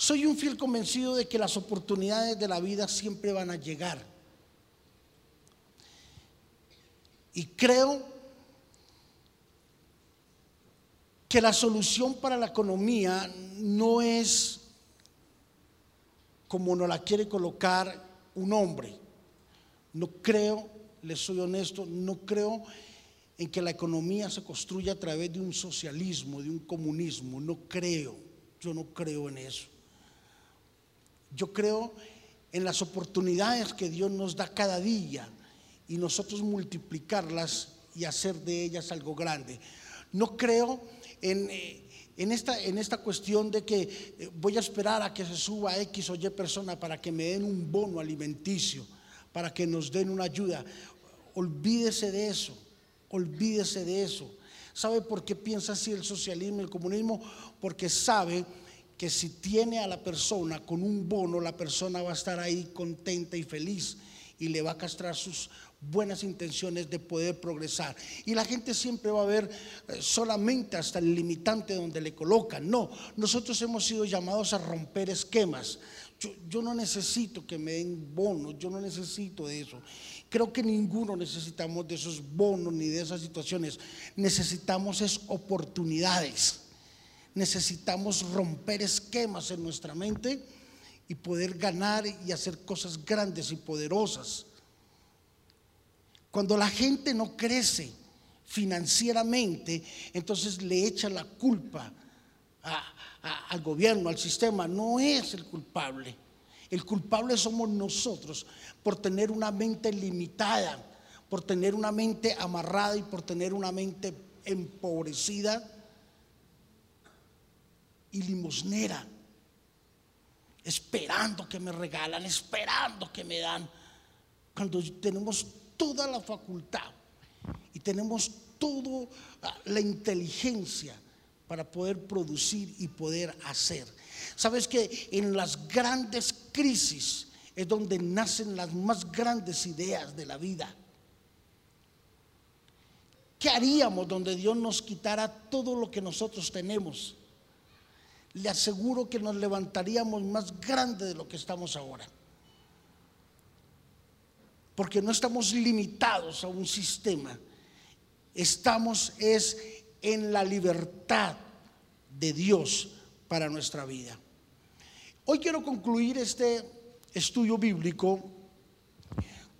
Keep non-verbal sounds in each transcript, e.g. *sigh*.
Soy un fiel convencido de que las oportunidades de la vida siempre van a llegar. Y creo que la solución para la economía no es como nos la quiere colocar un hombre. No creo, les soy honesto, no creo en que la economía se construya a través de un socialismo, de un comunismo. No creo, yo no creo en eso. Yo creo en las oportunidades que Dios nos da cada día y nosotros multiplicarlas y hacer de ellas algo grande. No creo eh, en, esta, en esta cuestión de que eh, voy a esperar a que se suba X o Y persona para que me den un bono alimenticio, para que nos den una ayuda. Olvídese de eso, olvídese de eso. ¿Sabe por qué piensa así el socialismo, el comunismo? Porque sabe que si tiene a la persona con un bono, la persona va a estar ahí contenta y feliz y le va a castrar sus buenas intenciones de poder progresar. Y la gente siempre va a ver eh, solamente hasta el limitante donde le colocan. No, nosotros hemos sido llamados a romper esquemas. Yo, no necesito que me den bonos, yo no necesito de eso. Creo que ninguno necesitamos de esos bonos ni de esas situaciones. Necesitamos es oportunidades. Necesitamos romper esquemas en nuestra mente y poder ganar y hacer cosas grandes y poderosas. Cuando la gente no crece financieramente, entonces le echa la culpa al gobierno, al sistema. No es el culpable. El culpable somos nosotros por tener una mente limitada, por tener una mente amarrada y por tener una mente empobrecida y limosnera, esperando que me regalan, esperando que me dan, cuando tenemos toda la facultad y tenemos toda la inteligencia para poder producir y poder hacer. Sabes que en las grandes crisis es donde nacen las más grandes ideas de la vida. ¿Qué haríamos donde Dios nos quitara todo lo que nosotros tenemos? Le aseguro que nos levantaríamos más grande de lo que estamos ahora porque no estamos limitados a un sistema, estamos es en la libertad de Dios para nuestra vida. Hoy quiero concluir este estudio bíblico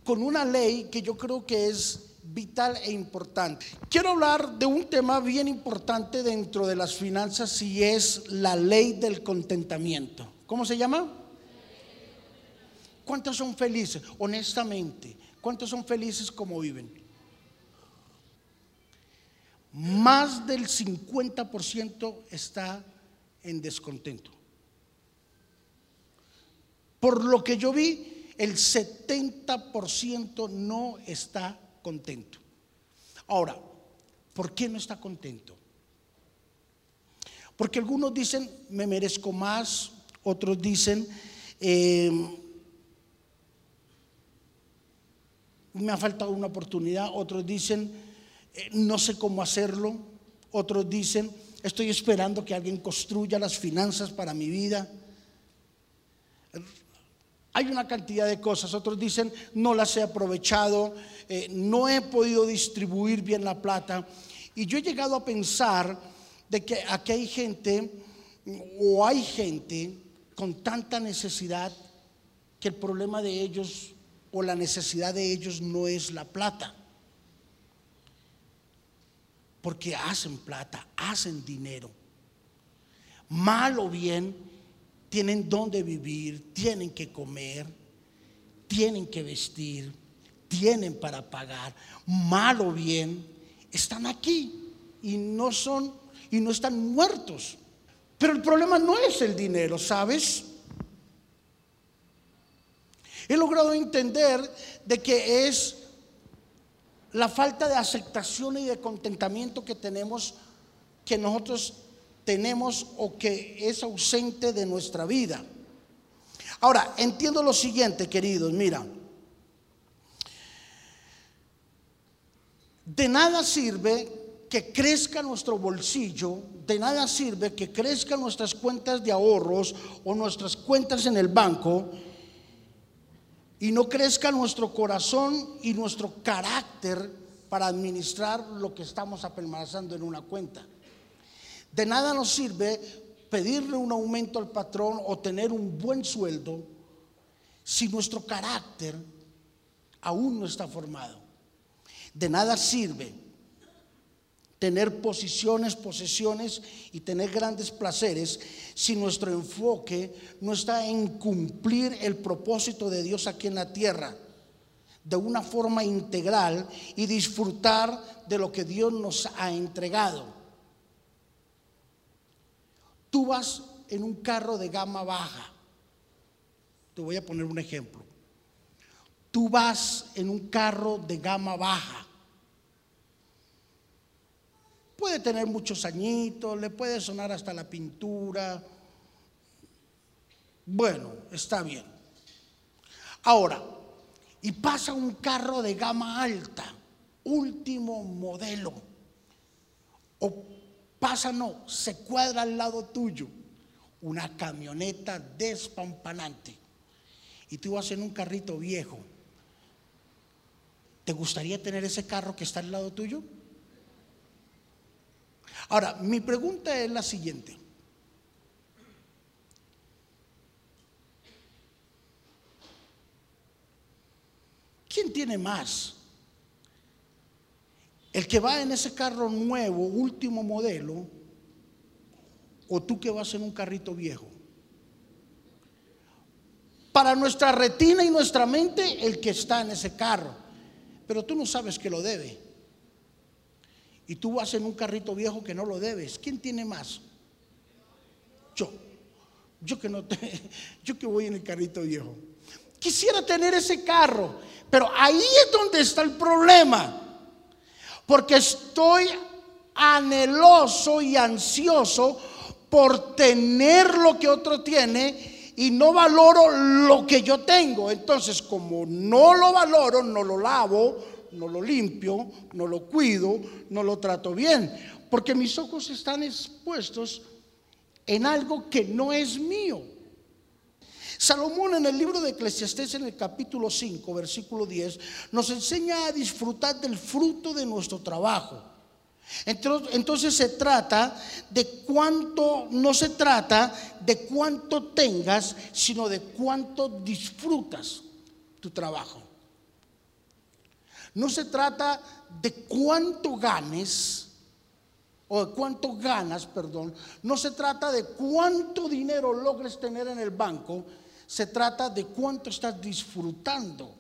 con una ley que yo creo que es vital e importante. Quiero hablar de un tema bien importante dentro de las finanzas y es la ley del contentamiento. ¿Cómo se llama? ¿Cuántos son felices? Honestamente, ¿cuántos son felices como viven? Más del 50% está en descontento. Por lo que yo vi, el 70% no está contento. Ahora, ¿por qué no está contento? Porque algunos dicen, me merezco más, otros dicen, eh, me ha faltado una oportunidad, otros dicen, eh, no sé cómo hacerlo, otros dicen, estoy esperando que alguien construya las finanzas para mi vida. Hay una cantidad de cosas, otros dicen, no las he aprovechado, eh, no he podido distribuir bien la plata. Y yo he llegado a pensar de que aquí hay gente, o hay gente con tanta necesidad, que el problema de ellos o la necesidad de ellos no es la plata. Porque hacen plata, hacen dinero. Mal o bien, tienen donde vivir, tienen que comer, tienen que vestir, tienen para pagar. Mal o bien, están aquí y no son y no están muertos. Pero el problema no es el dinero, ¿sabes? He logrado entender de que es la falta de aceptación y de contentamiento que tenemos, que nosotros tenemos o que es ausente de nuestra vida. Ahora, entiendo lo siguiente, queridos, mira. De nada sirve que crezca nuestro bolsillo de nada sirve que crezcan nuestras cuentas de ahorros o nuestras cuentas en el banco y no crezca nuestro corazón y nuestro carácter para administrar lo que estamos apermanezando en una cuenta. De nada nos sirve pedirle un aumento al patrón o tener un buen sueldo si nuestro carácter aún no está formado. De nada sirve tener posiciones, posesiones y tener grandes placeres si nuestro enfoque no está en cumplir el propósito de Dios aquí en la tierra de una forma integral y disfrutar de lo que Dios nos ha entregado. Tú vas en un carro de gama baja. Te voy a poner un ejemplo. Tú vas en un carro de gama baja. Puede tener muchos añitos, le puede sonar hasta la pintura. Bueno, está bien. Ahora, y pasa un carro de gama alta, último modelo. O pasa, no, se cuadra al lado tuyo una camioneta despampanante. Y tú vas en un carrito viejo. ¿Te gustaría tener ese carro que está al lado tuyo? Ahora, mi pregunta es la siguiente. ¿Quién tiene más? ¿El que va en ese carro nuevo, último modelo, o tú que vas en un carrito viejo? Para nuestra retina y nuestra mente, el que está en ese carro. Pero tú no sabes que lo debe. Y tú vas en un carrito viejo que no lo debes. ¿Quién tiene más? Yo. Yo que no te, *laughs* yo que voy en el carrito viejo. Quisiera tener ese carro, pero ahí es donde está el problema. Porque estoy anheloso y ansioso por tener lo que otro tiene y no valoro lo que yo tengo. Entonces, como no lo valoro, no lo lavo, no lo limpio, no lo cuido, no lo trato bien. Porque mis ojos están expuestos en algo que no es mío. Salomón en el libro de Eclesiastés en el capítulo 5, versículo 10, nos enseña a disfrutar del fruto de nuestro trabajo. Entonces se trata de cuánto, no se trata de cuánto tengas, sino de cuánto disfrutas tu trabajo. No se trata de cuánto ganes, o de cuánto ganas, perdón. No se trata de cuánto dinero logres tener en el banco, se trata de cuánto estás disfrutando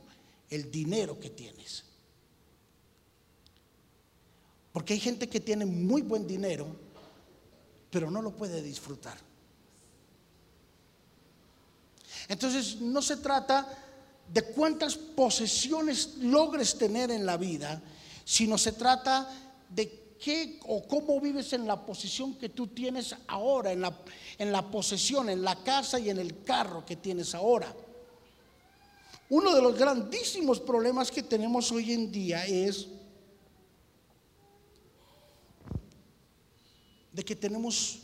el dinero que tienes. Porque hay gente que tiene muy buen dinero, pero no lo puede disfrutar. Entonces no se trata de cuántas posesiones logres tener en la vida, sino se trata de qué o cómo vives en la posición que tú tienes ahora, en la, en la posesión, en la casa y en el carro que tienes ahora. Uno de los grandísimos problemas que tenemos hoy en día es de que tenemos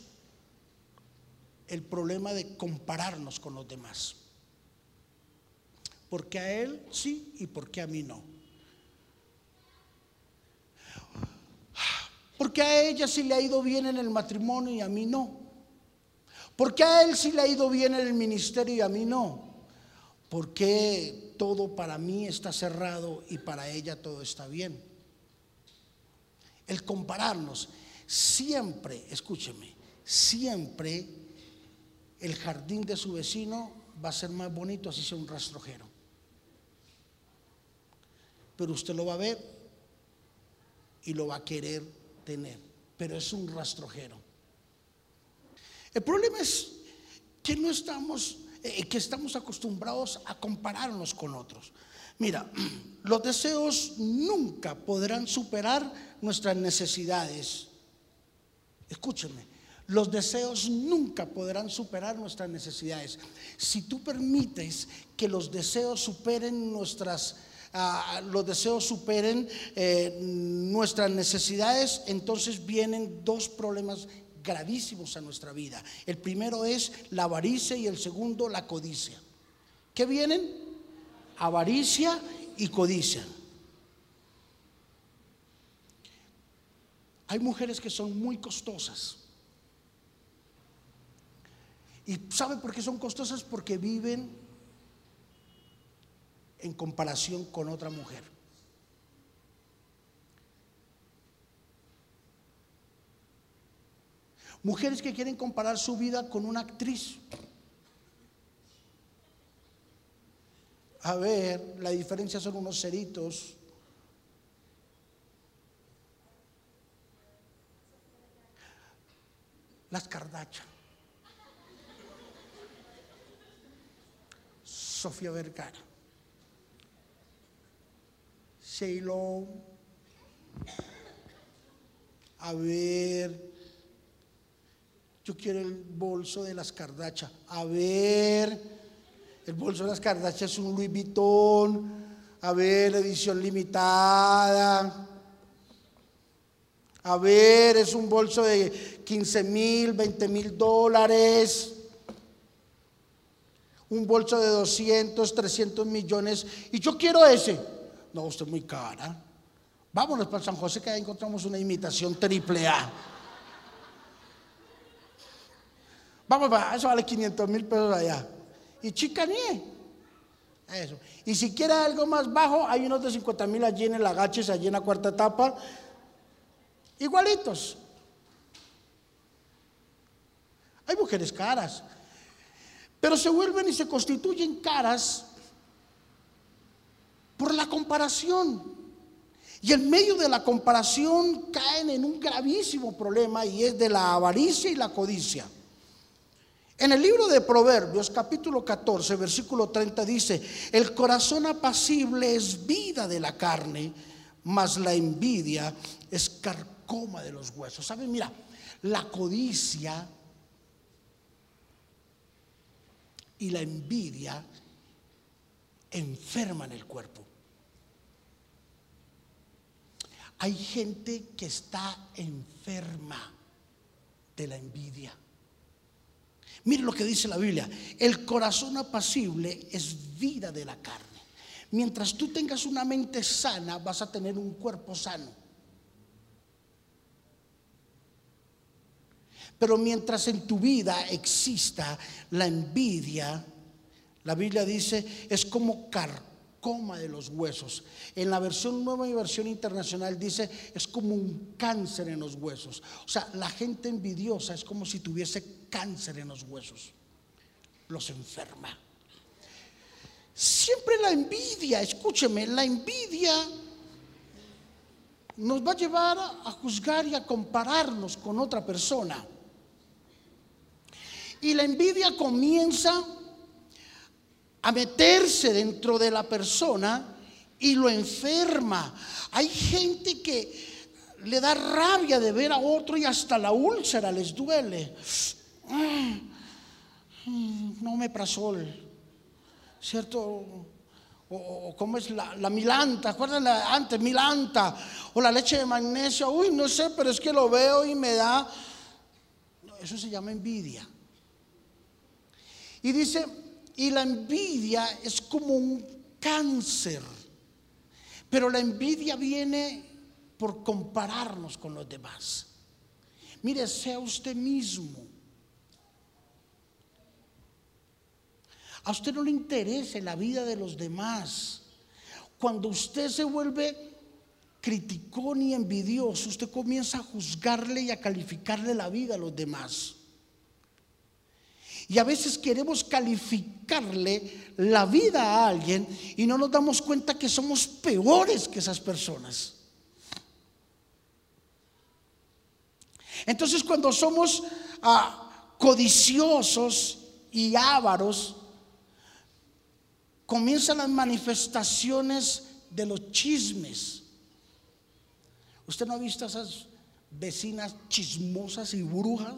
el problema de compararnos con los demás. Porque a él sí y porque a mí no. Porque a ella sí le ha ido bien en el matrimonio y a mí no. Porque a él sí le ha ido bien en el ministerio y a mí no. Porque todo para mí está cerrado y para ella todo está bien. El compararnos, siempre, escúcheme, siempre el jardín de su vecino va a ser más bonito así sea un rastrojero. Pero usted lo va a ver y lo va a querer tener, pero es un rastrojero. El problema es que no estamos, eh, que estamos acostumbrados a compararnos con otros. Mira, *clears throat* los deseos nunca podrán superar nuestras necesidades. Escúchenme, los deseos nunca podrán superar nuestras necesidades. Si tú permites que los deseos superen nuestras los deseos superen eh, nuestras necesidades, entonces vienen dos problemas gravísimos a nuestra vida. El primero es la avaricia y el segundo la codicia. ¿Qué vienen? Avaricia y codicia. Hay mujeres que son muy costosas. ¿Y sabe por qué son costosas? Porque viven en comparación con otra mujer. Mujeres que quieren comparar su vida con una actriz. A ver, la diferencia son unos ceritos. Las Cardachas. Sofía Vergara. Sheilo. A ver. Yo quiero el bolso de las Cardachas. A ver. El bolso de las Cardachas es un Louis Vuitton. A ver, edición limitada. A ver, es un bolso de 15 mil, 20 mil dólares. Un bolso de 200, 300 millones. Y yo quiero ese. No, usted es muy cara. Vámonos para San José que ahí encontramos una imitación triple A. Vamos, para, eso vale 500 mil pesos allá. Y chicané. Eso. Y si quiere algo más bajo, hay unos de 50 mil allí en el agaches, allí en la cuarta etapa. Igualitos. Hay mujeres caras. Pero se vuelven y se constituyen caras por la comparación. Y en medio de la comparación caen en un gravísimo problema y es de la avaricia y la codicia. En el libro de Proverbios, capítulo 14, versículo 30 dice, el corazón apacible es vida de la carne, mas la envidia es carcoma de los huesos. ¿Saben? Mira, la codicia y la envidia enferman el cuerpo. Hay gente que está enferma de la envidia. Mire lo que dice la Biblia. El corazón apacible es vida de la carne. Mientras tú tengas una mente sana, vas a tener un cuerpo sano. Pero mientras en tu vida exista la envidia, la Biblia dice, es como carcoma de los huesos. En la versión nueva y versión internacional dice, es como un cáncer en los huesos. O sea, la gente envidiosa es como si tuviese cáncer en los huesos. Los enferma. Siempre la envidia, escúcheme, la envidia nos va a llevar a juzgar y a compararnos con otra persona. Y la envidia comienza a meterse dentro de la persona y lo enferma. Hay gente que le da rabia de ver a otro y hasta la úlcera les duele. No me prasol, ¿cierto? O, cómo es la, la milanta, acuérdense antes, milanta, o la leche de magnesio, uy, no sé, pero es que lo veo y me da, eso se llama envidia. Y dice, y la envidia es como un cáncer, pero la envidia viene por compararnos con los demás. Mire, sea usted mismo. A usted no le interesa la vida de los demás. Cuando usted se vuelve criticón y envidioso, usted comienza a juzgarle y a calificarle la vida a los demás. Y a veces queremos calificarle la vida a alguien y no nos damos cuenta que somos peores que esas personas. Entonces cuando somos ah, codiciosos y ávaros, comienzan las manifestaciones de los chismes. ¿Usted no ha visto a esas vecinas chismosas y brujas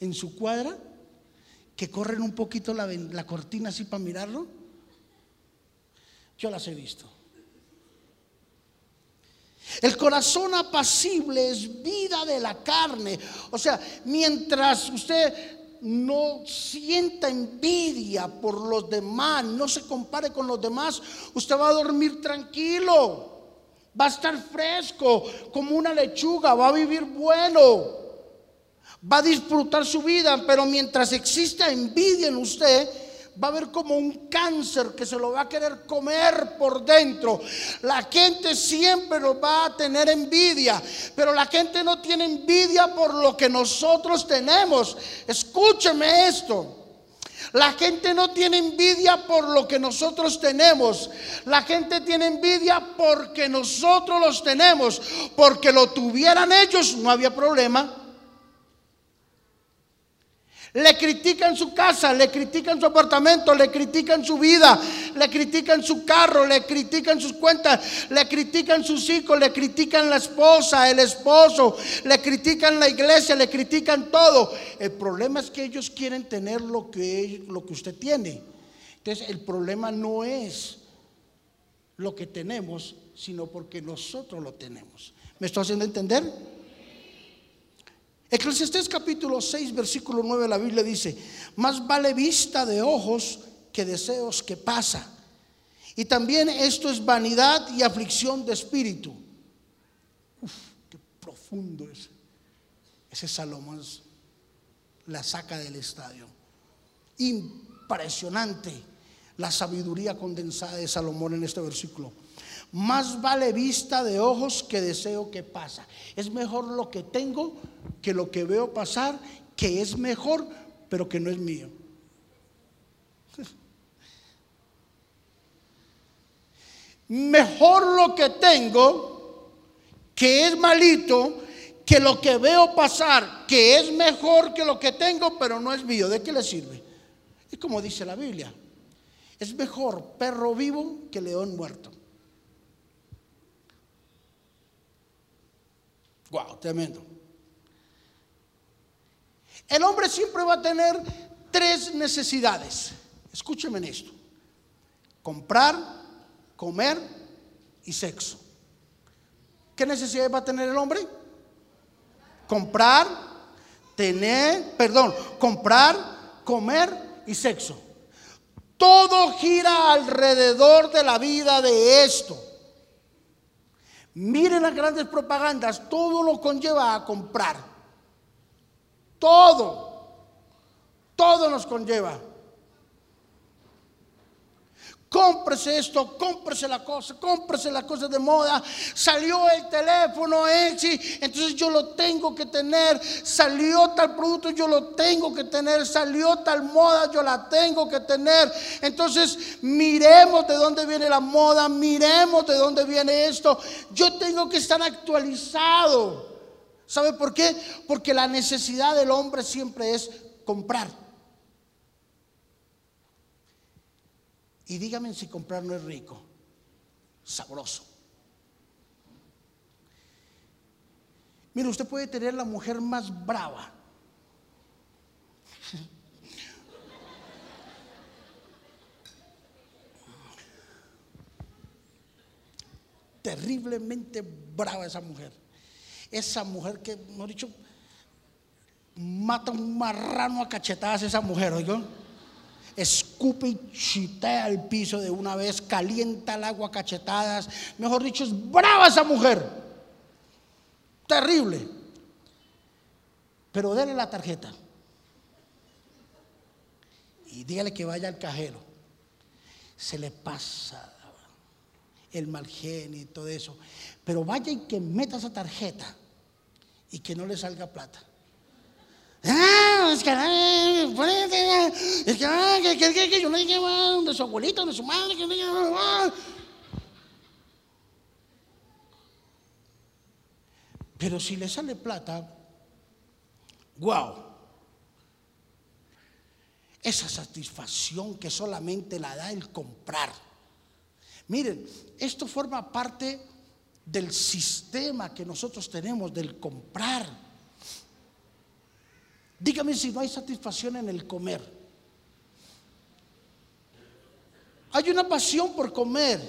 en su cuadra? Que corren un poquito la, cortina así para mirarlo? Yo las he visto. El corazón apacible es vida de la carne. O sea, mientras usted no sienta envidia por los demás, no se compare con los demás, usted va a dormir tranquilo, va a estar fresco como una lechuga, va a vivir bueno, va a disfrutar su vida, pero mientras exista envidia en usted, va a haber como un cáncer que se lo va a querer comer por dentro. La gente siempre va a tener envidia, pero la gente no tiene envidia por lo que nosotros tenemos. Escúcheme esto. La gente no tiene envidia por lo que nosotros tenemos. La gente tiene envidia porque nosotros los tenemos. Porque lo tuvieran ellos, no había problema. Le critican su casa, le critican su apartamento, le critican su vida, le critican su carro, le critican sus cuentas, le critican sus hijos, le critican la esposa, el esposo, le critican la iglesia, le critican todo. El problema es que ellos quieren tener lo que, lo que usted tiene. Entonces el problema no es lo que tenemos, sino porque nosotros lo tenemos. ¿Me estoy haciendo entender? Eclesiastés capítulo 6, versículo 9, la Biblia dice, más vale vista de ojos que deseos que pasa. Y también esto es vanidad y aflicción de espíritu. Uf, qué profundo es. Ese Salomón la saca del estadio. Impresionante la sabiduría condensada de Salomón en este versículo. Más vale vista de ojos que deseo que pasa. Es mejor lo que tengo que lo que veo pasar, que es mejor, pero que no es mío. *laughs* Mejor lo que tengo, que es malito, que lo que veo pasar, que es mejor que lo que tengo, pero no es mío. ¿De qué le sirve? Es como dice la Biblia. Es mejor perro vivo que león muerto. Wow, tremendo. El hombre siempre va a tener tres necesidades. Escúcheme en esto. Comprar, comer y sexo. ¿Qué necesidades va a tener el hombre? Comprar, tener, perdón, comprar, comer y sexo. Todo gira alrededor de la vida de esto. Miren las grandes propagandas, todo lo conlleva a comprar. Todo, todo nos conlleva. Cómprese esto, cómprese la cosa, cómprese la cosa de moda. Salió el teléfono entonces yo lo tengo que tener. Salió tal producto, yo lo tengo que tener. Salió tal moda, yo la tengo que tener. Entonces miremos de dónde viene la moda, miremos de dónde viene esto. Yo tengo que estar actualizado. ¿Sabe por qué? Porque la necesidad del hombre siempre es comprar. Y dígame si comprar no es rico, sabroso. Mire, usted puede tener la mujer más brava. Terriblemente brava esa mujer. Esa mujer que, no dicho, mata un marrano a cachetadas esa mujer, ¿oigo? Escupe y chitea el piso de una vez, calienta el agua cachetadas. Mejor dicho, es brava esa mujer. Terrible. Pero déle la tarjeta. Y dígale que vaya al cajero. Se le pasa el mal genio y todo eso. Pero vaya y que meta esa tarjeta y que no le salga plata. Ah, es que, ah, que, que, que, que yo no dije de su abuelito, de su madre, que no dije, ah. Pero si le sale plata, wow. Esa satisfacción que solamente la da el comprar. Miren, esto forma parte del sistema que nosotros tenemos del comprar. Dígame si no hay satisfacción en el comer. Hay una pasión por comer.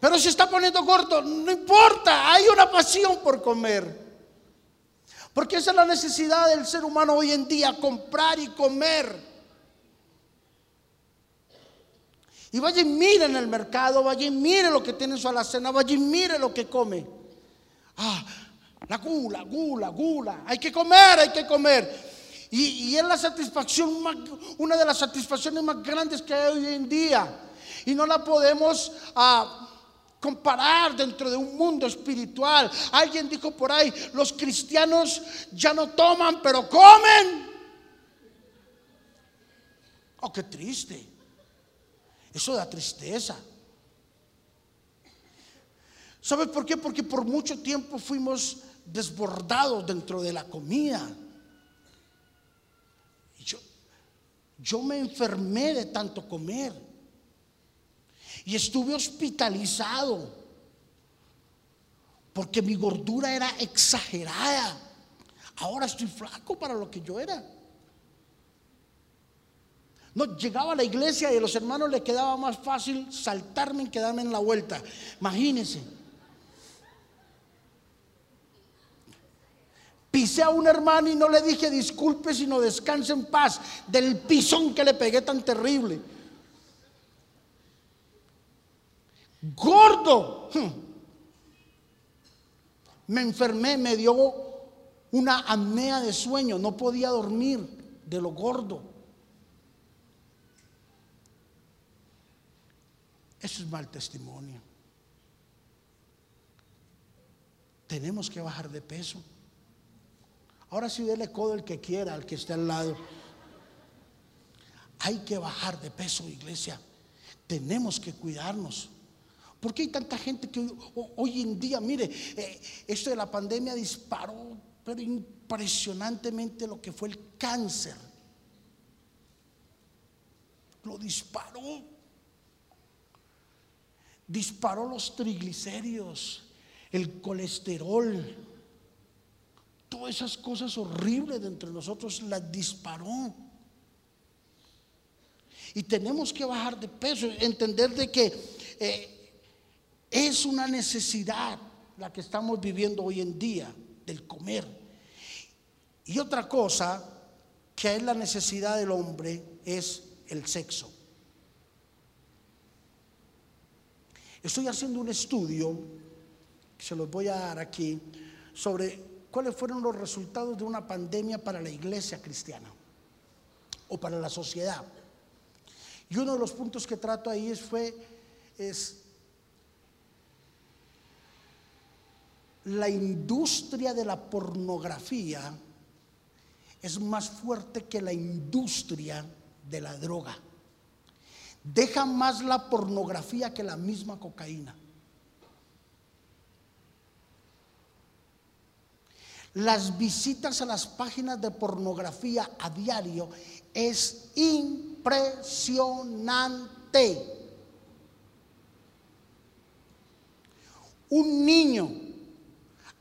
Pero se está poniendo gordo, no importa, hay una pasión por comer. Porque esa es la necesidad del ser humano hoy en día, comprar y comer. Y vaya y mire en el mercado, vaya y mire lo que tiene en su alacena, vaya y mire lo que come. Ah, la gula, gula, gula. Hay que comer, hay que comer. Y, es la satisfacción, una de las satisfacciones más grandes que hay hoy en día. Y no la podemos ah, comparar dentro de un mundo espiritual. Alguien dijo por ahí, los cristianos ya no toman, pero comen. Oh, qué triste. Eso da tristeza. ¿Sabe por qué? Porque por mucho tiempo fuimos desbordados dentro de la comida. Yo, yo me enfermé de tanto comer. Y estuve hospitalizado. Porque mi gordura era exagerada. Ahora estoy flaco para lo que yo era. No, llegaba a la iglesia y a los hermanos les quedaba más fácil saltarme y quedarme en la vuelta. Imagínense. Pisé a un hermano y no le dije disculpe, sino descanse en paz del pisón que le pegué tan terrible. Gordo. Hmm. Me enfermé, me dio una apnea de sueño, no podía dormir de lo gordo. Eso es mal testimonio. Tenemos que bajar de peso. Ahora sí dele codo el que quiera, al que esté al lado. Hay que bajar de peso, iglesia. Tenemos que cuidarnos. ¿Por qué hay tanta gente que hoy, en día, mire, eh, esto de la pandemia disparó, pero impresionantemente lo que fue el cáncer? Lo disparó disparó los triglicéridos, el colesterol, todas esas cosas horribles de entre nosotros las disparó. Y tenemos que bajar de peso, entender de que eh, es una necesidad la que estamos viviendo hoy en día, del comer. Y otra cosa que es la necesidad del hombre es el sexo. Estoy haciendo un estudio, se los voy a dar aquí, sobre cuáles fueron los resultados de una pandemia para la iglesia cristiana o para la sociedad. Y uno de los puntos que trato ahí es, fue, es la industria de la pornografía es más fuerte que la industria de la droga deja más la pornografía que la misma cocaína. Las visitas a las páginas de pornografía a diario es impresionante. Un niño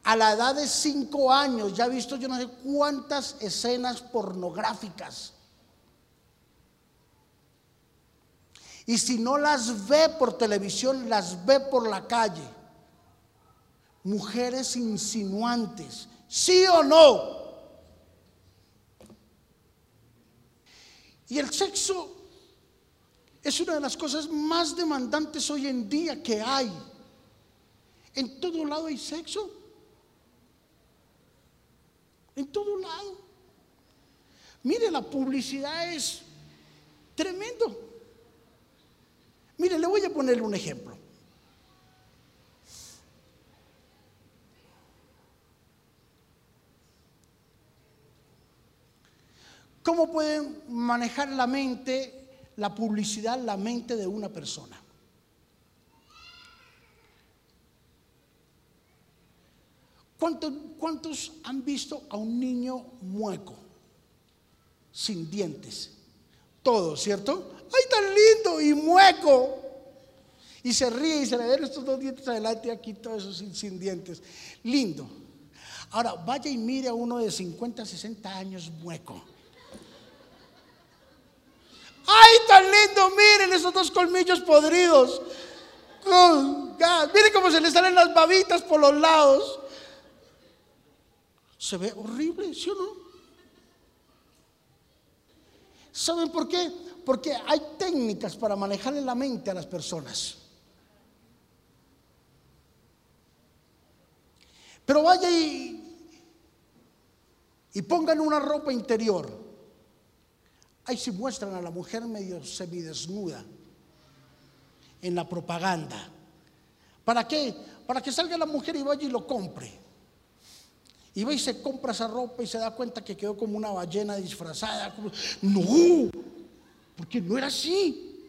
a la edad de 5 años ya ha visto yo no sé cuántas escenas pornográficas. Y si no las ve por televisión, las ve por la calle. Mujeres insinuantes, ¿sí o no? Y el sexo es una de las cosas más demandantes hoy en día que hay. En todo lado hay sexo. En todo lado. Mire, la publicidad es tremendo. Mire, le voy a poner un ejemplo. ¿Cómo pueden manejar la mente, la publicidad, la mente de una persona? ¿Cuántos, ¿Cuántos, han visto a un niño mueco, sin dientes? Todos, ¿cierto? ¡Ay, tan lindo! Y mueco. Y se ríe y se le ven estos dos dientes adelante aquí, todos esos sin, dientes. Lindo. Ahora, vaya y mire a uno de 50, 60 años mueco. ¡Ay, tan lindo! Miren esos dos colmillos podridos. God. Mire cómo se le salen las babitas por los lados. Se ve horrible, ¿sí o no? ¿Saben por qué? Porque hay técnicas para manejarle la mente a las personas. Pero vaya y, y pongan una ropa interior. Ahí se muestran a la mujer medio semidesnuda en la propaganda. ¿Para qué? Para que salga la mujer y vaya y lo compre. Y va y se compra esa ropa y se da cuenta que quedó como una ballena disfrazada. No, porque no era así.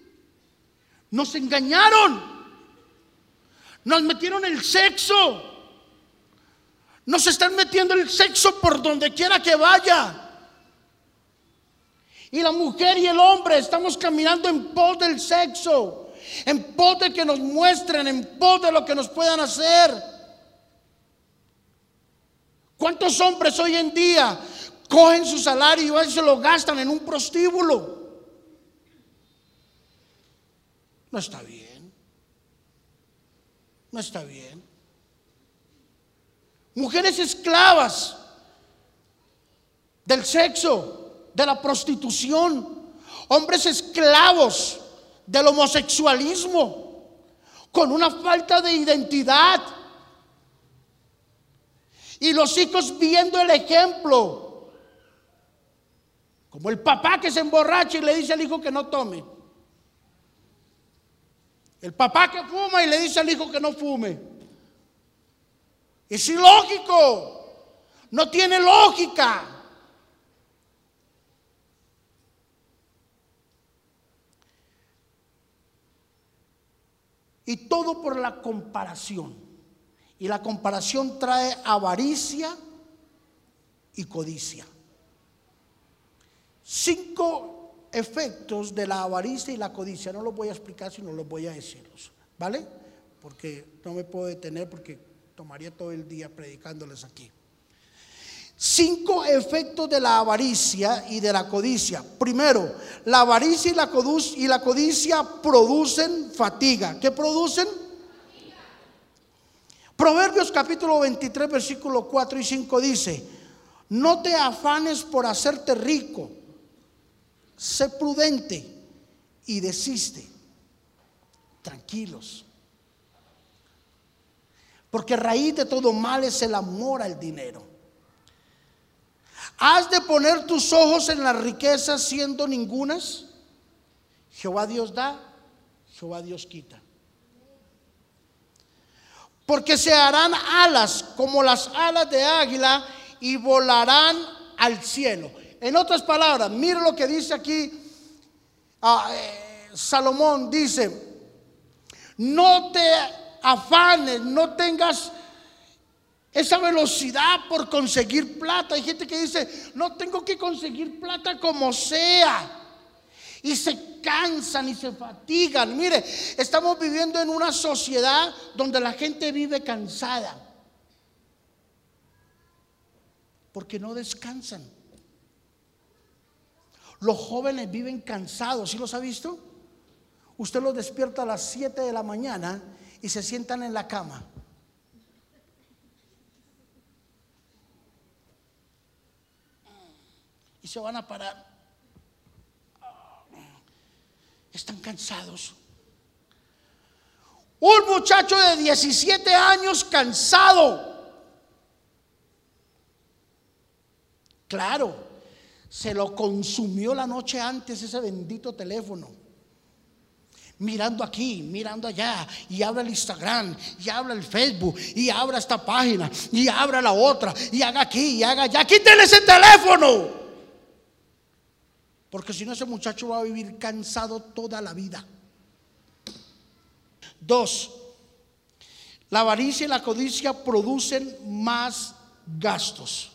Nos engañaron. Nos metieron el sexo. Nos están metiendo el sexo por donde quiera que vaya. Y la mujer y el hombre estamos caminando en pos del sexo, en pos de que nos muestren, en pos de lo que nos puedan hacer. ¿Cuántos hombres hoy en día cogen su salario y se lo gastan en un prostíbulo? No está bien. No está bien. Mujeres esclavas del sexo, de la prostitución. Hombres esclavos del homosexualismo, con una falta de identidad. Y los hijos viendo el ejemplo. Como el papá que se emborracha y le dice al hijo que no tome. El papá que fuma y le dice al hijo que no fume. Es ilógico. No tiene lógica. Y todo por la comparación. Y la comparación trae avaricia y codicia. Cinco efectos de la avaricia y la codicia. No los voy a explicar, sino los voy a decirlos. ¿Vale? Porque no me puedo detener porque tomaría todo el día predicándoles aquí. Cinco efectos de la avaricia y de la codicia. Primero, la avaricia y la, y la codicia producen fatiga. ¿Qué producen? Proverbios capítulo 23, versículo 4 y 5 dice, no te afanes por hacerte rico, sé prudente y desiste. Tranquilos. Porque raíz de todo mal es el amor al dinero. ¿Has de poner tus ojos en las riquezas siendo ningunas? Jehová Dios da, Jehová Dios quita. Porque se harán alas como las alas de águila y volarán al cielo. En otras palabras, mire lo que dice aquí ah, eh, Salomón, dice, no te afanes, no tengas esa velocidad por conseguir plata. Hay gente que dice, no tengo que conseguir plata como sea. Y se cansan y se fatigan. Mire, estamos viviendo en una sociedad donde la gente vive cansada. Porque no descansan. Los jóvenes viven cansados, ¿sí los ha visto? Usted los despierta a las 7 de la mañana y se sientan en la cama. Y se van a parar. Están cansados. Un muchacho de 17 años cansado. Claro, se lo consumió la noche antes ese bendito teléfono mirando aquí, mirando allá, y abra el Instagram, y abra el Facebook, y abra esta página, y abra la otra, y haga aquí, y haga allá. Quítele ese teléfono. Porque si no, ese muchacho va a vivir cansado toda la vida. Dos, la avaricia y la codicia producen más gastos.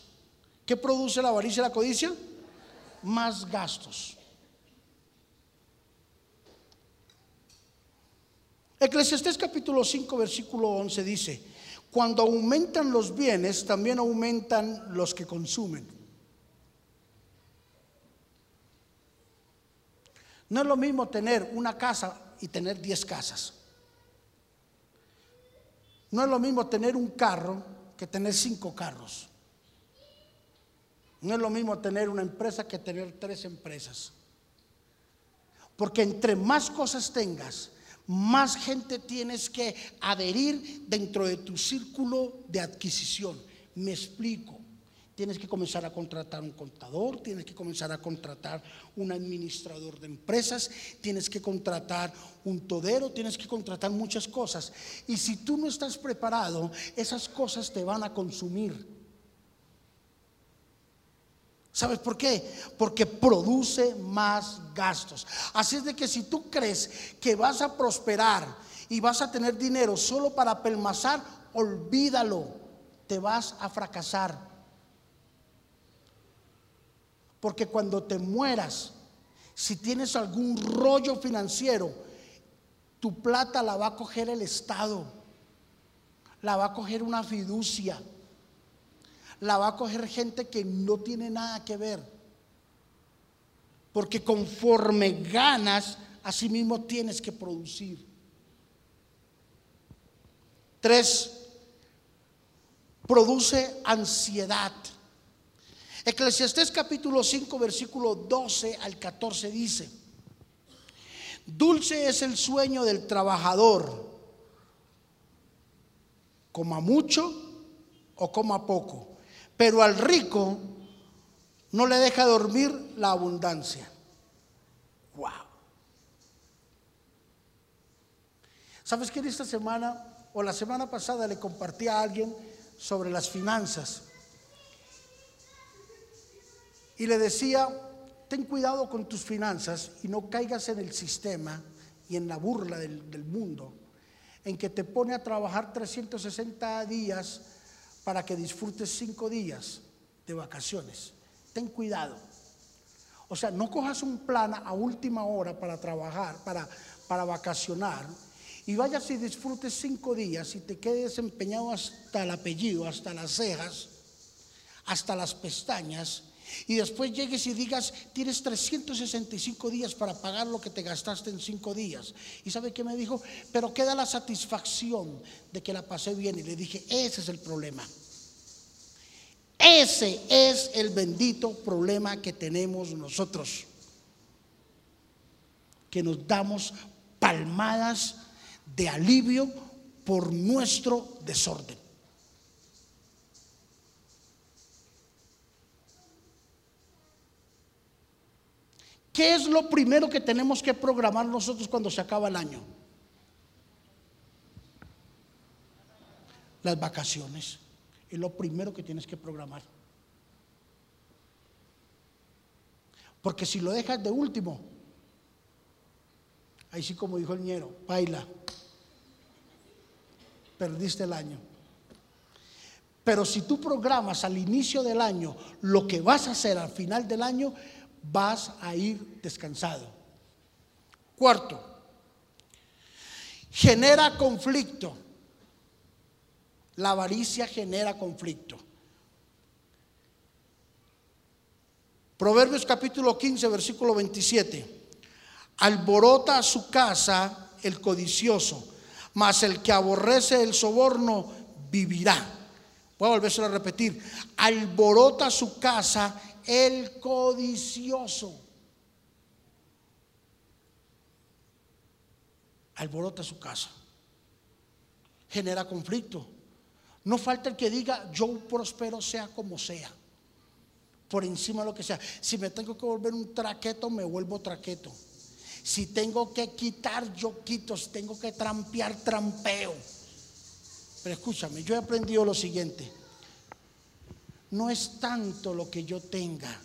¿Qué produce la avaricia y la codicia? Más gastos. Eclesiastés capítulo 5, versículo 11 dice, cuando aumentan los bienes, también aumentan los que consumen. No es lo mismo tener una casa y tener 10 casas. No es lo mismo tener un carro que tener cinco carros. No es lo mismo tener una empresa que tener tres empresas. Porque entre más cosas tengas, más gente tienes que adherir dentro de tu círculo de adquisición. Me explico. Tienes que comenzar a contratar un contador, tienes que comenzar a contratar un administrador de empresas, tienes que contratar un todero, tienes que contratar muchas cosas. Y si tú no estás preparado, esas cosas te van a consumir. ¿Sabes por qué? Porque produce más gastos. Así es de que si tú crees que vas a prosperar y vas a tener dinero solo para pelmazar, olvídalo, te vas a fracasar. Porque cuando te mueras, si tienes algún rollo financiero, tu plata la va a coger el Estado, la va a coger una fiducia, la va a coger gente que no tiene nada que ver. Porque conforme ganas, así mismo tienes que producir. Tres, produce ansiedad. Eclesiastés capítulo 5, versículo 12 al 14 dice, dulce es el sueño del trabajador, coma mucho o coma poco, pero al rico no le deja dormir la abundancia. Wow. ¿Sabes que esta semana o la semana pasada le compartí a alguien sobre las finanzas? Y le decía, ten cuidado con tus finanzas y no caigas en el sistema y en la burla del, mundo, en que te pone a trabajar 360 días para que disfrutes 5 días de vacaciones. Ten cuidado. O sea, no cojas un plan a última hora para trabajar, para, para vacacionar, y vayas y disfrutes cinco días y te quedes empeñado hasta el apellido, hasta las cejas, hasta las pestañas, y después llegues y digas, tienes 365 días para pagar lo que te gastaste en 5 días. ¿Y sabe qué me dijo? Pero queda la satisfacción de que la pasé bien. Y le dije, ese es el problema. Ese es el bendito problema que tenemos nosotros. Que nos damos palmadas de alivio por nuestro desorden. ¿Qué es lo primero que tenemos que programar nosotros cuando se acaba el año? Las vacaciones. Es lo primero que tienes que programar. Porque si lo dejas de último, ahí sí como dijo el ñero, baila. Perdiste el año. Pero si tú programas al inicio del año lo que vas a hacer al final del año, vas a ir descansado. Cuarto, genera conflicto. La avaricia genera conflicto. Proverbios capítulo 15, versículo 27. Alborota su casa el codicioso, mas el que aborrece el soborno vivirá. Voy a volverse a repetir. Alborota su casa el codicioso. Alborota su casa. Genera conflicto. No falta el que diga, yo prospero sea como sea. Por encima de lo que sea. Si me tengo que volver un traqueto, me vuelvo traqueto. Si tengo que quitar, yo quito. Si tengo que trampear, trampeo. Pero escúchame, yo he aprendido lo siguiente no es tanto lo que yo tenga.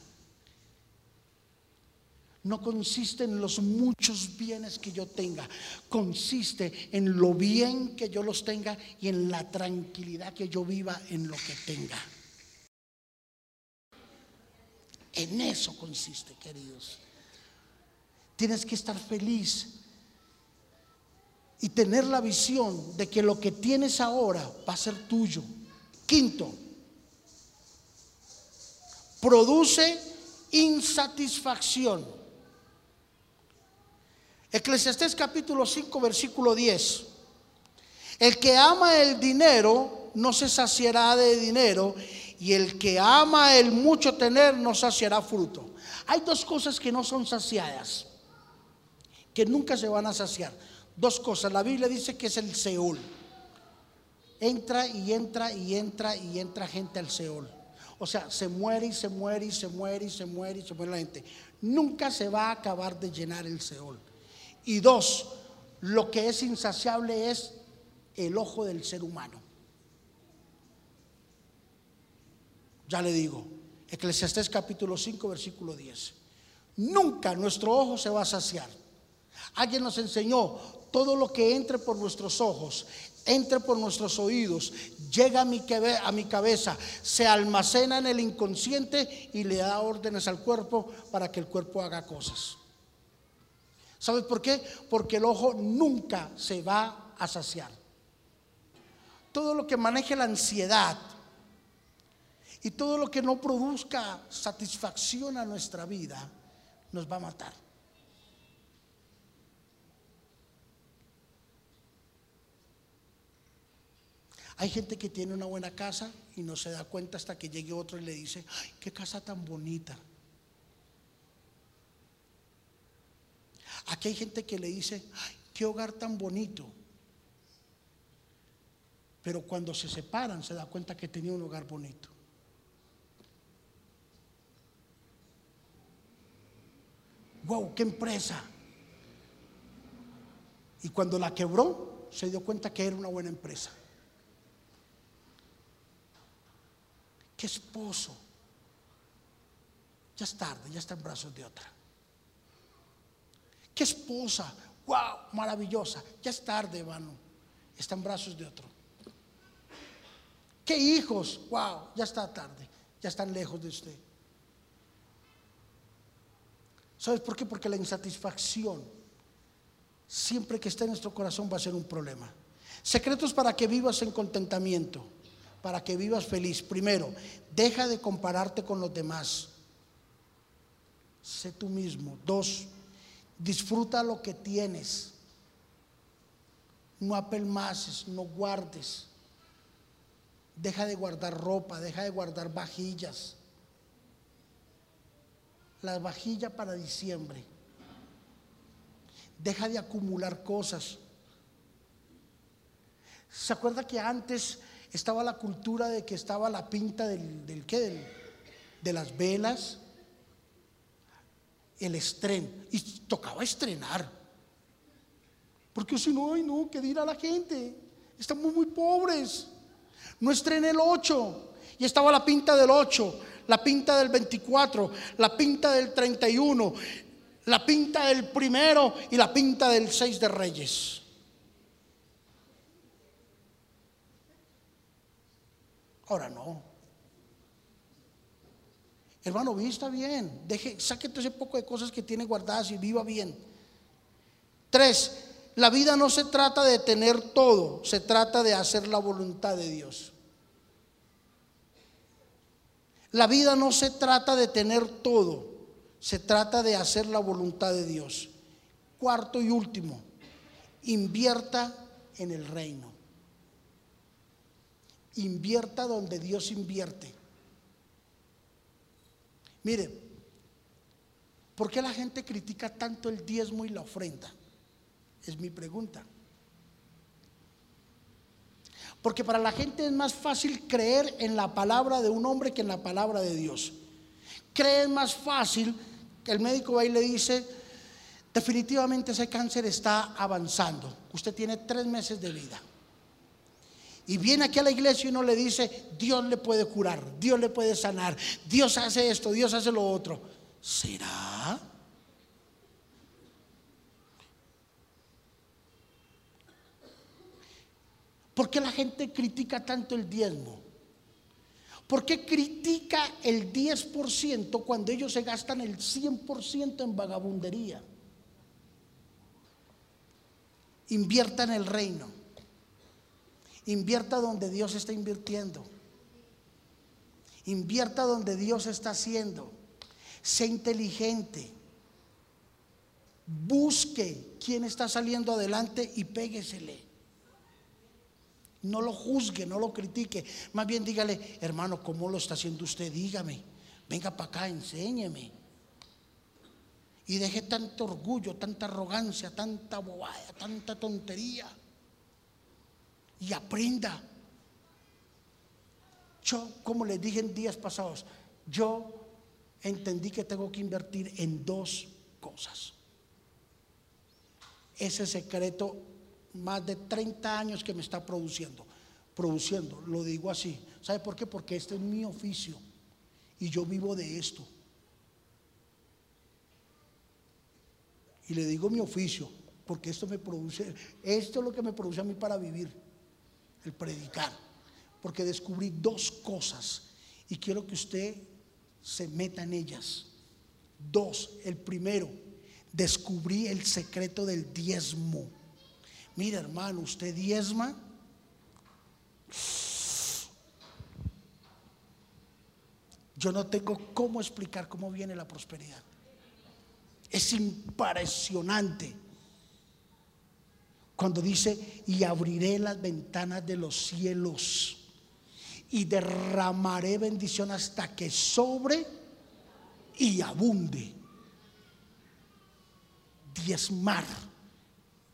No consiste en los muchos bienes que yo tenga, consiste en lo bien que yo los tenga y en la tranquilidad que yo viva en lo que tenga. En eso consiste, queridos. Tienes que estar feliz y tener la visión de que lo que tienes ahora va a ser tuyo. Quinto, produce insatisfacción. Eclesiastés capítulo 5, versículo 10. El que ama el dinero no se saciará de dinero y el que ama el mucho tener no saciará fruto. Hay dos cosas que no son saciadas, que nunca se van a saciar. Dos cosas. La Biblia dice que es el Seol. Entra y entra y entra y entra gente al Seol. O sea, se muere y se muere y se muere y se muere y se muere la gente. Nunca se va a acabar de llenar el Seol. Y dos, lo que es insaciable es el ojo del ser humano. Ya le digo, Eclesiastés capítulo 5, versículo 10. Nunca nuestro ojo se va a saciar. Alguien nos enseñó, todo lo que entre por nuestros ojos, entre por nuestros oídos, llega a mi, a mi cabeza, se almacena en el inconsciente y le da órdenes al cuerpo para que el cuerpo haga cosas. ¿Sabes por qué? Porque el ojo nunca se va a saciar todo lo que maneje la ansiedad y todo lo que no produzca satisfacción a nuestra vida nos va a matar. Hay gente que tiene una buena casa y no se da cuenta hasta que llegue otro y le dice, ay, qué casa tan bonita. Aquí hay gente que le dice, ay, qué hogar tan bonito. Pero cuando se separan se da cuenta que tenía un hogar bonito. Wow, qué empresa. Y cuando la quebró, se dio cuenta que era una buena empresa. Qué esposo. Ya es tarde, ya está en brazos de otra. Qué esposa. Wow, maravillosa. Ya es tarde, hermano. Está en brazos de otro. ¿Qué hijos? Wow, ya está tarde, ya están lejos de usted. ¿Sabes por qué? Porque la insatisfacción, siempre que está en nuestro corazón, va a ser un problema. Secretos para que vivas en contentamiento, para que vivas feliz. Primero, deja de compararte con los demás. Sé tú mismo. Dos, disfruta lo que tienes. No apelmaces, no guardes. Deja de guardar ropa, deja de guardar vajillas. La vajilla para diciembre. Deja de acumular cosas. ¿Se acuerda que antes estaba la cultura de que estaba la pinta del, qué? de las velas? El estreno. Y tocaba estrenar. Porque si no, ay no, ¿qué dirá la gente? Estamos muy pobres. No estrené el 8 y estaba la pinta del 8, la pinta del 24, la pinta del 31, la pinta del primero y la pinta del 6 de Reyes. Ahora no. Hermano, vista bien. Deje, saque todo ese poco de cosas que tiene guardadas y viva bien. Tres, la vida no se trata de tener todo, se trata de hacer la voluntad de Dios. La vida no se trata de tener todo, se trata de hacer la voluntad de Dios. Cuarto y último, invierta en el reino. Invierta donde Dios invierte. Mire, ¿por qué la gente critica tanto el diezmo y la ofrenda? Es mi pregunta. Porque para la gente es más fácil creer en la palabra de un hombre que en la palabra de Dios. Cree más fácil que el médico va y le dice, definitivamente ese cáncer está avanzando. Usted tiene tres meses de vida. Y viene aquí a la iglesia y uno le dice, Dios le puede curar, Dios le puede sanar, Dios hace esto, Dios hace lo otro. ¿Será? ¿Por qué la gente critica tanto el diezmo? ¿Por qué critica el 10% cuando ellos se gastan el 100% en vagabundería? Invierta en el reino. Invierta donde Dios está invirtiendo. Invierta donde Dios está haciendo. Sea inteligente. Busque quién está saliendo adelante y péguesele. No lo juzgue, no lo critique. Más bien dígale, hermano, ¿cómo lo está haciendo usted? Dígame. Venga para acá, enséñeme. Y deje tanto orgullo, tanta arrogancia, tanta bobada, tanta tontería. Y aprenda. Yo, como les dije en días pasados, yo entendí que tengo que invertir en dos cosas. Ese secreto, más de 30 años que me está produciendo, produciendo, lo digo así. ¿Sabe por qué? Porque este es mi oficio y yo vivo de esto. Y le digo mi oficio, porque esto me produce, esto es lo que me produce a mí para vivir, el predicar. Porque descubrí dos cosas y quiero que usted se meta en ellas. Dos, el primero, descubrí el secreto del diezmo. Mira hermano, usted diezma. Yo no tengo cómo explicar cómo viene la prosperidad. Es impresionante. Cuando dice, y abriré las ventanas de los cielos y derramaré bendición hasta que sobre y abunde. Diezmar,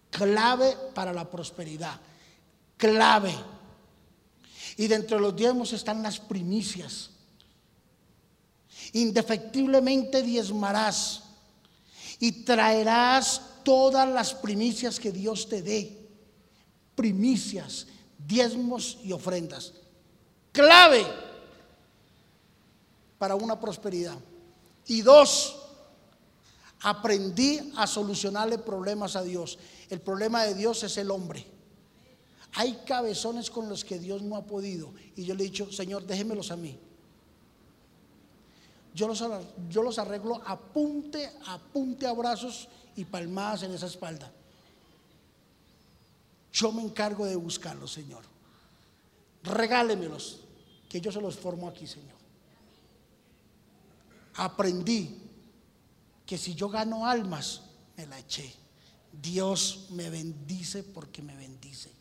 clave para la prosperidad, clave. Y dentro de los diezmos están las primicias. Indefectiblemente diezmarás y traerás todas las primicias que Dios te dé. Primicias, diezmos y ofrendas. Clave para una prosperidad. Y dos, aprendí a solucionarle problemas a Dios. El problema de Dios es el hombre. Hay cabezones con los que Dios no ha podido. Y yo le he dicho, Señor, déjemelos a mí yo los, yo los arreglo a punte, a punte abrazos y palmadas en esa espalda. Yo me encargo de buscarlos, Señor. Regálemelos, que yo se los formo aquí, Señor. Aprendí que si yo gano almas, me la eché. Dios me bendice porque me bendice.